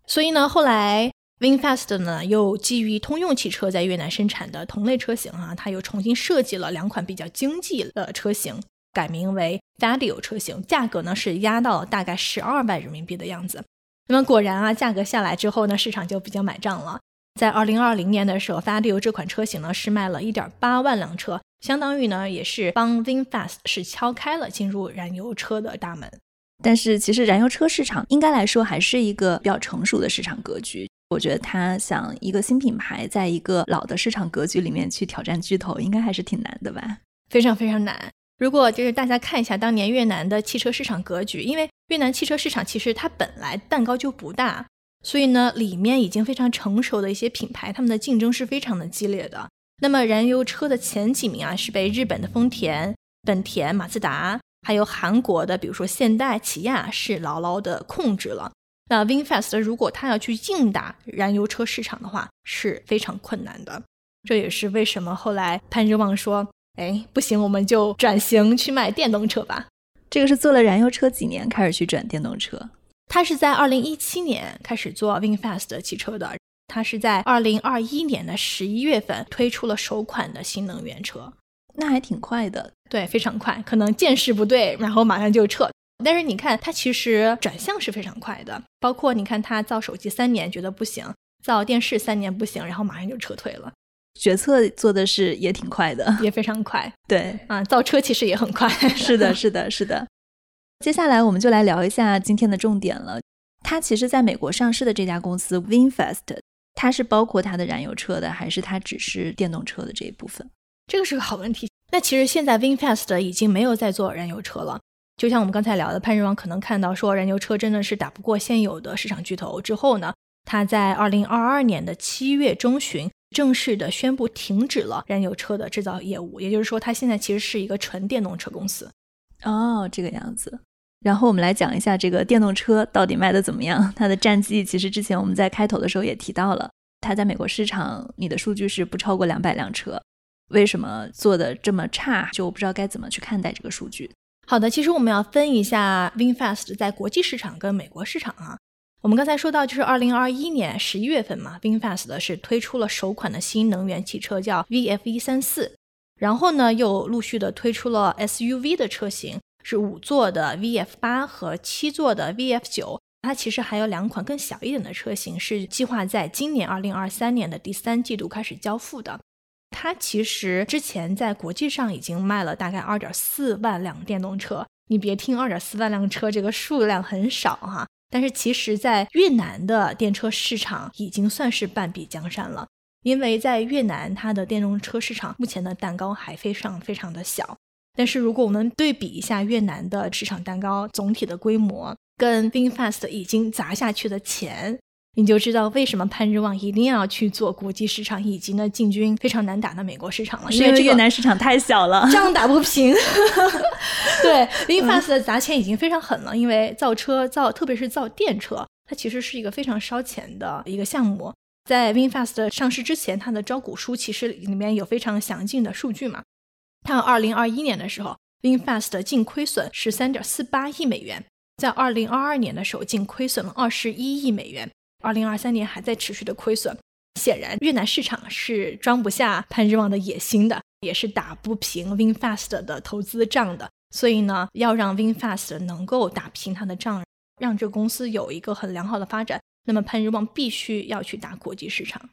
所以呢，后来 VinFast 呢又基于通用汽车在越南生产的同类车型啊，它又重新设计了两款比较经济的车型，改名为 Vadio 车型，价格呢是压到大概十二万人民币的样子。那么果然啊，价格下来之后呢，市场就比较买账了。在二零二零年的时候 f a d i o 这款车型呢是卖了一点八万辆车，相当于呢也是帮 VinFast 是敲开了进入燃油车的大门。但是其实燃油车市场应该来说还是一个比较成熟的市场格局。我觉得他想一个新品牌在一个老的市场格局里面去挑战巨头，应该还是挺难的吧？非常非常难。如果就是大家看一下当年越南的汽车市场格局，因为越南汽车市场其实它本来蛋糕就不大，所以呢里面已经非常成熟的一些品牌，他们的竞争是非常的激烈的。那么燃油车的前几名啊是被日本的丰田、本田、马自达，还有韩国的比如说现代、起亚是牢牢的控制了。那 VinFast 如果它要去硬打燃油车市场的话是非常困难的，这也是为什么后来潘日旺说。哎，不行，我们就转型去卖电动车吧。这个是做了燃油车几年开始去转电动车。他是在二零一七年开始做 VinFast 汽车的，他是在二零二一年的十一月份推出了首款的新能源车，那还挺快的。对，非常快，可能见势不对，然后马上就撤。但是你看，它其实转向是非常快的，包括你看它造手机三年觉得不行，造电视三年不行，然后马上就撤退了，决策做的是也挺快的，<laughs> 也非常快。对啊，造车其实也很快。<laughs> 是的，是的，是的。接下来我们就来聊一下今天的重点了。它其实在美国上市的这家公司 VinFast，它是包括它的燃油车的，还是它只是电动车的这一部分？这个是个好问题。那其实现在 VinFast 已经没有在做燃油车了。就像我们刚才聊的，潘日旺可能看到说燃油车真的是打不过现有的市场巨头之后呢，他在二零二二年的七月中旬正式的宣布停止了燃油车的制造业务。也就是说，它现在其实是一个纯电动车公司。哦，这个样子。然后我们来讲一下这个电动车到底卖的怎么样。它的战绩其实之前我们在开头的时候也提到了，它在美国市场你的数据是不超过两百辆车。为什么做的这么差？就我不知道该怎么去看待这个数据。好的，其实我们要分一下 VinFast 在国际市场跟美国市场啊。我们刚才说到，就是二零二一年十一月份嘛，VinFast 是推出了首款的新能源汽车，叫 VF 一三四，然后呢又陆续的推出了 SUV 的车型。是五座的 VF 八和七座的 VF 九，它其实还有两款更小一点的车型，是计划在今年二零二三年的第三季度开始交付的。它其实之前在国际上已经卖了大概二点四万辆电动车。你别听二点四万辆车这个数量很少哈，但是其实在越南的电车市场已经算是半壁江山了，因为在越南它的电动车市场目前的蛋糕还非常非常的小。但是如果我们对比一下越南的市场蛋糕总体的规模，跟 VinFast 已经砸下去的钱，你就知道为什么潘日旺一定要去做国际市场，以及呢进军非常难打的美国市场了。因为越南市场太小了，仗打不平。<laughs> 对，VinFast 的砸钱已经非常狠了，因为造车造，特别是造电车，它其实是一个非常烧钱的一个项目。在 VinFast 上市之前，它的招股书其实里面有非常详尽的数据嘛。看，二零二一年的时候，VinFast 的净亏损十三点四八亿美元，在二零二二年的时候净亏损了二十一亿美元，二零二三年还在持续的亏损。显然，越南市场是装不下潘日旺的野心的，也是打不平 VinFast 的投资账的。所以呢，要让 VinFast 能够打平他的账，让这公司有一个很良好的发展，那么潘日旺必须要去打国际市场。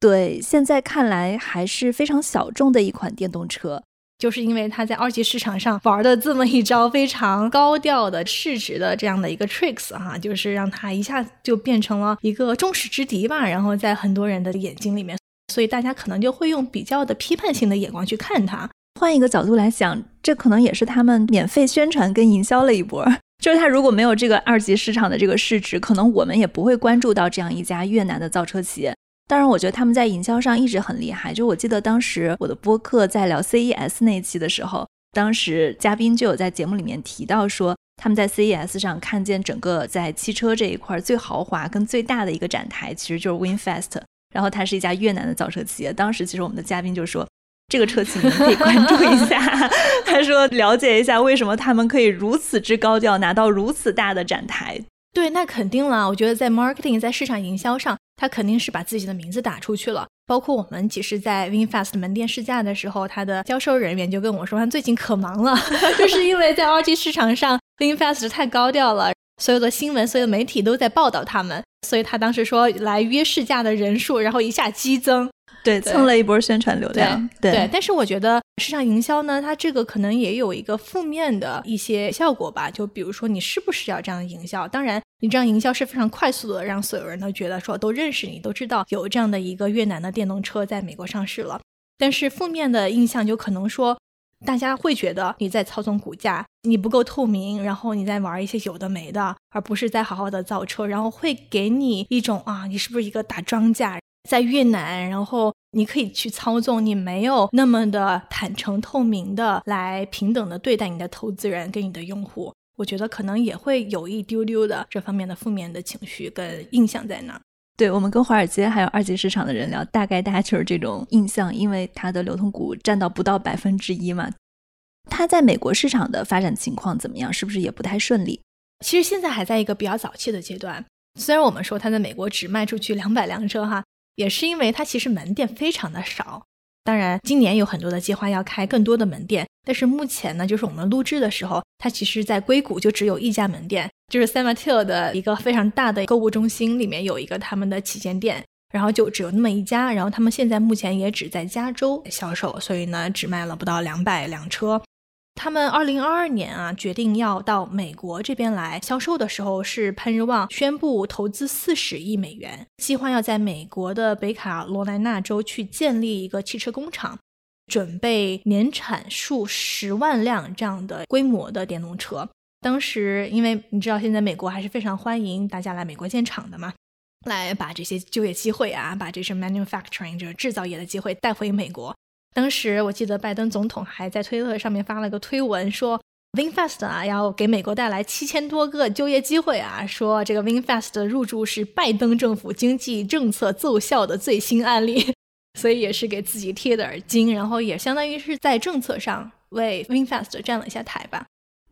对，现在看来还是非常小众的一款电动车，就是因为他在二级市场上玩的这么一招非常高调的市值的这样的一个 tricks 哈，就是让它一下就变成了一个众矢之的吧。然后在很多人的眼睛里面，所以大家可能就会用比较的批判性的眼光去看它。换一个角度来讲，这可能也是他们免费宣传跟营销了一波。<laughs> 就是他如果没有这个二级市场的这个市值，可能我们也不会关注到这样一家越南的造车企业。当然，我觉得他们在营销上一直很厉害。就我记得当时我的播客在聊 CES 那一期的时候，当时嘉宾就有在节目里面提到说，他们在 CES 上看见整个在汽车这一块最豪华跟最大的一个展台，其实就是 Winfast。然后它是一家越南的造车企业。当时其实我们的嘉宾就说，这个车企你们可以关注一下。<laughs> 他说了解一下为什么他们可以如此之高调，拿到如此大的展台。对，那肯定了。我觉得在 marketing 在市场营销上。他肯定是把自己的名字打出去了，包括我们其实，在 VinFast 门店试驾的时候，他的销售人员就跟我说，他最近可忙了，<laughs> 就是因为在二级市场上，VinFast 太高调了，所有的新闻、所有的媒体都在报道他们，所以他当时说来约试驾的人数，然后一下激增。对，蹭了一波宣传流量。对，但是我觉得市场营销呢，它这个可能也有一个负面的一些效果吧。就比如说，你是不是要这样营销？当然，你这样营销是非常快速的，让所有人都觉得说都认识你，都知道有这样的一个越南的电动车在美国上市了。但是负面的印象就可能说，大家会觉得你在操纵股价，你不够透明，然后你在玩一些有的没的，而不是在好好的造车，然后会给你一种啊，你是不是一个打庄稼？在越南，然后你可以去操纵，你没有那么的坦诚透明的来平等的对待你的投资人跟你的用户，我觉得可能也会有一丢丢的这方面的负面的情绪跟印象在那儿。对我们跟华尔街还有二级市场的人聊，大概大家就是这种印象，因为它的流通股占到不到百分之一嘛。它在美国市场的发展情况怎么样？是不是也不太顺利？其实现在还在一个比较早期的阶段，虽然我们说它在美国只卖出去两百辆车哈。也是因为它其实门店非常的少，当然今年有很多的计划要开更多的门店，但是目前呢，就是我们录制的时候，它其实在硅谷就只有一家门店，就是 San Mateo 的一个非常大的购物中心里面有一个他们的旗舰店，然后就只有那么一家，然后他们现在目前也只在加州销售，所以呢只卖了不到两百辆车。他们二零二二年啊，决定要到美国这边来销售的时候，是潘日旺宣布投资四十亿美元，计划要在美国的北卡罗来纳州去建立一个汽车工厂，准备年产数十万辆这样的规模的电动车。当时，因为你知道，现在美国还是非常欢迎大家来美国建厂的嘛，来把这些就业机会啊，把这些 manufacturing 就是制造业的机会带回美国。当时我记得拜登总统还在推特上面发了个推文，说 VinFast 啊要给美国带来七千多个就业机会啊，说这个 VinFast 的入驻是拜登政府经济政策奏效的最新案例，所以也是给自己贴的耳巾，然后也相当于是在政策上为 VinFast 站了一下台吧。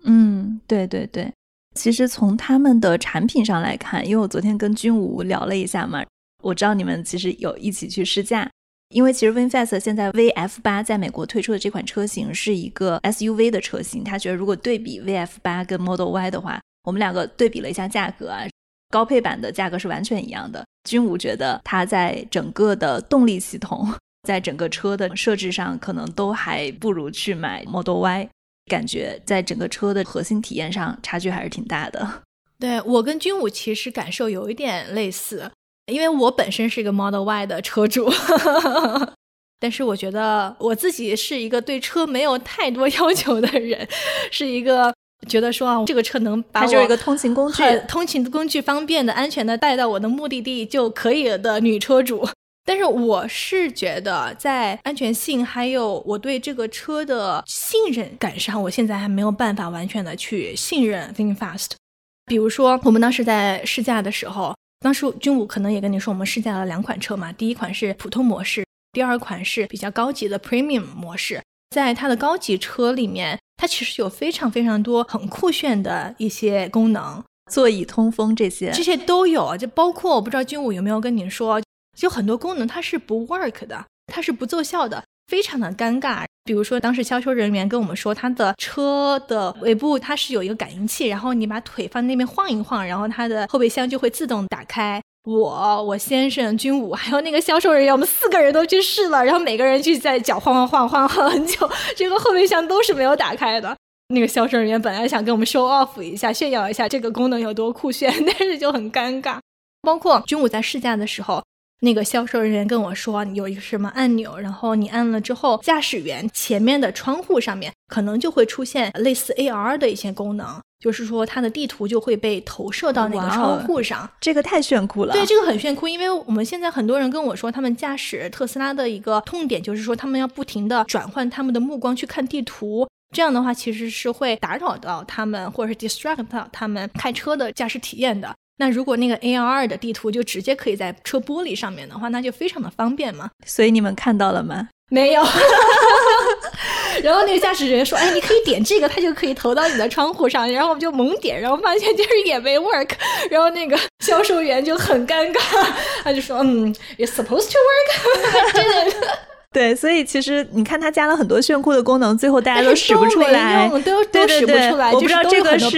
嗯，对对对，其实从他们的产品上来看，因为我昨天跟军武聊了一下嘛，我知道你们其实有一起去试驾。因为其实 VinFast 现在 VF 八在美国推出的这款车型是一个 SUV 的车型，他觉得如果对比 VF 八跟 Model Y 的话，我们两个对比了一下价格啊，高配版的价格是完全一样的。君武觉得它在整个的动力系统，在整个车的设置上，可能都还不如去买 Model Y，感觉在整个车的核心体验上差距还是挺大的。对我跟君武其实感受有一点类似。因为我本身是一个 Model Y 的车主，<laughs> 但是我觉得我自己是一个对车没有太多 <laughs> 要求的人，是一个觉得说啊，这个车能把我一个通勤工具、通勤工具方便的、安全的带到我的目的地就可以了的女车主。但是我是觉得在安全性还有我对这个车的信任感上，我现在还没有办法完全的去信任 ThinFast。比如说我们当时在试驾的时候。当时军武可能也跟你说，我们试驾了两款车嘛，第一款是普通模式，第二款是比较高级的 Premium 模式。在它的高级车里面，它其实有非常非常多很酷炫的一些功能，座椅通风这些，这些都有。就包括我不知道军武有没有跟你说，就很多功能它是不 work 的，它是不奏效的。非常的尴尬，比如说当时销售人员跟我们说，他的车的尾部它是有一个感应器，然后你把腿放那边晃一晃，然后它的后备箱就会自动打开。我、我先生、军武还有那个销售人员，我们四个人都去试了，然后每个人去在脚晃晃晃晃晃很久，这个后备箱都是没有打开的。那个销售人员本来想跟我们 show off 一下，炫耀一下这个功能有多酷炫，<laughs> 但是就很尴尬。包括军武在试驾的时候。那个销售人员跟我说，有一个什么按钮，然后你按了之后，驾驶员前面的窗户上面可能就会出现类似 AR 的一些功能，就是说它的地图就会被投射到那个窗户上。这个太炫酷了。对，这个很炫酷，因为我们现在很多人跟我说，他们驾驶特斯拉的一个痛点就是说，他们要不停的转换他们的目光去看地图，这样的话其实是会打扰到他们，或者是 distract 到他们开车的驾驶体验的。那如果那个 AR 的地图就直接可以在车玻璃上面的话，那就非常的方便嘛。所以你们看到了吗？没有。<laughs> 然后那个驾驶人员说：“哎，你可以点这个，它就可以投到你的窗户上。”然后我们就猛点，然后发现就是也没 work。然后那个销售员就很尴尬，他就说：“嗯，it's supposed to work。<laughs> ”真的。对，所以其实你看，它加了很多炫酷的功能，最后大家都使不出来，都都使不出来。我不知道这个是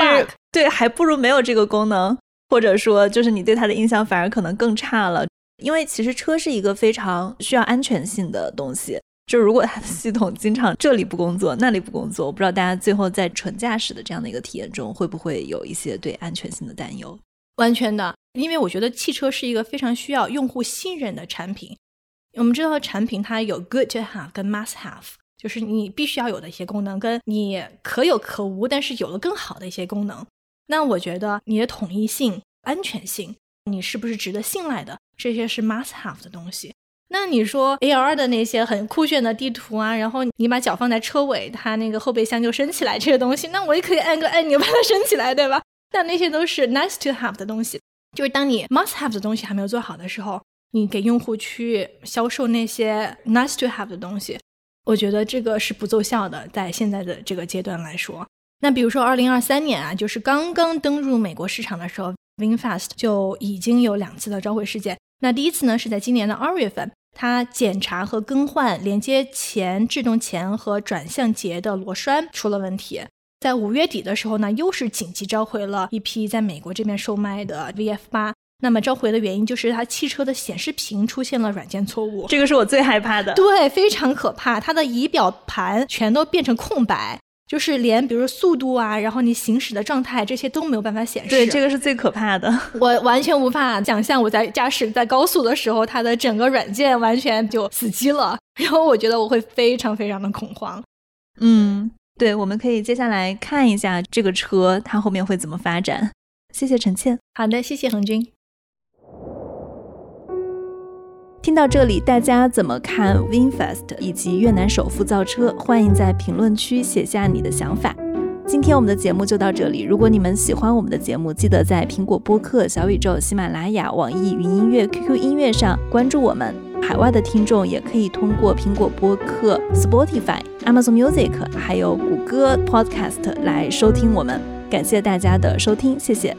对，还不如没有这个功能。或者说，就是你对它的印象反而可能更差了，因为其实车是一个非常需要安全性的东西。就如果它的系统经常这里不工作，那里不工作，我不知道大家最后在纯驾驶的这样的一个体验中，会不会有一些对安全性的担忧？完全的，因为我觉得汽车是一个非常需要用户信任的产品。我们知道产品它有 good to have 跟 must have，就是你必须要有的一些功能，跟你可有可无，但是有了更好的一些功能。那我觉得你的统一性、安全性，你是不是值得信赖的？这些是 must have 的东西。那你说 AR 的那些很酷炫的地图啊，然后你把脚放在车尾，它那个后备箱就升起来，这些东西，那我也可以按个按钮把它升起来，对吧？但那些都是 nice to have 的东西。就是当你 must have 的东西还没有做好的时候，你给用户去销售那些 nice to have 的东西，我觉得这个是不奏效的。在现在的这个阶段来说。那比如说，二零二三年啊，就是刚刚登入美国市场的时候，VinFast 就已经有两次的召回事件。那第一次呢，是在今年的二月份，它检查和更换连接前制动钳和转向节的螺栓出了问题。在五月底的时候呢，又是紧急召回了一批在美国这边售卖的 VF 八。那么召回的原因就是它汽车的显示屏出现了软件错误，这个是我最害怕的。对，非常可怕，它的仪表盘全都变成空白，就是连比如说速度啊，然后你行驶的状态这些都没有办法显示。对，这个是最可怕的。<laughs> 我完全无法想象我在驾驶在高速的时候，它的整个软件完全就死机了，然后我觉得我会非常非常的恐慌。嗯。对，我们可以接下来看一下这个车它后面会怎么发展。谢谢陈倩。好的，谢谢恒军。听到这里，大家怎么看 VinFast 以及越南首富造车？欢迎在评论区写下你的想法。今天我们的节目就到这里。如果你们喜欢我们的节目，记得在苹果播客、小宇宙、喜马拉雅、网易云音乐、QQ 音乐上关注我们。海外的听众也可以通过苹果播客、Spotify、Amazon Music，还有谷歌 Podcast 来收听我们。感谢大家的收听，谢谢。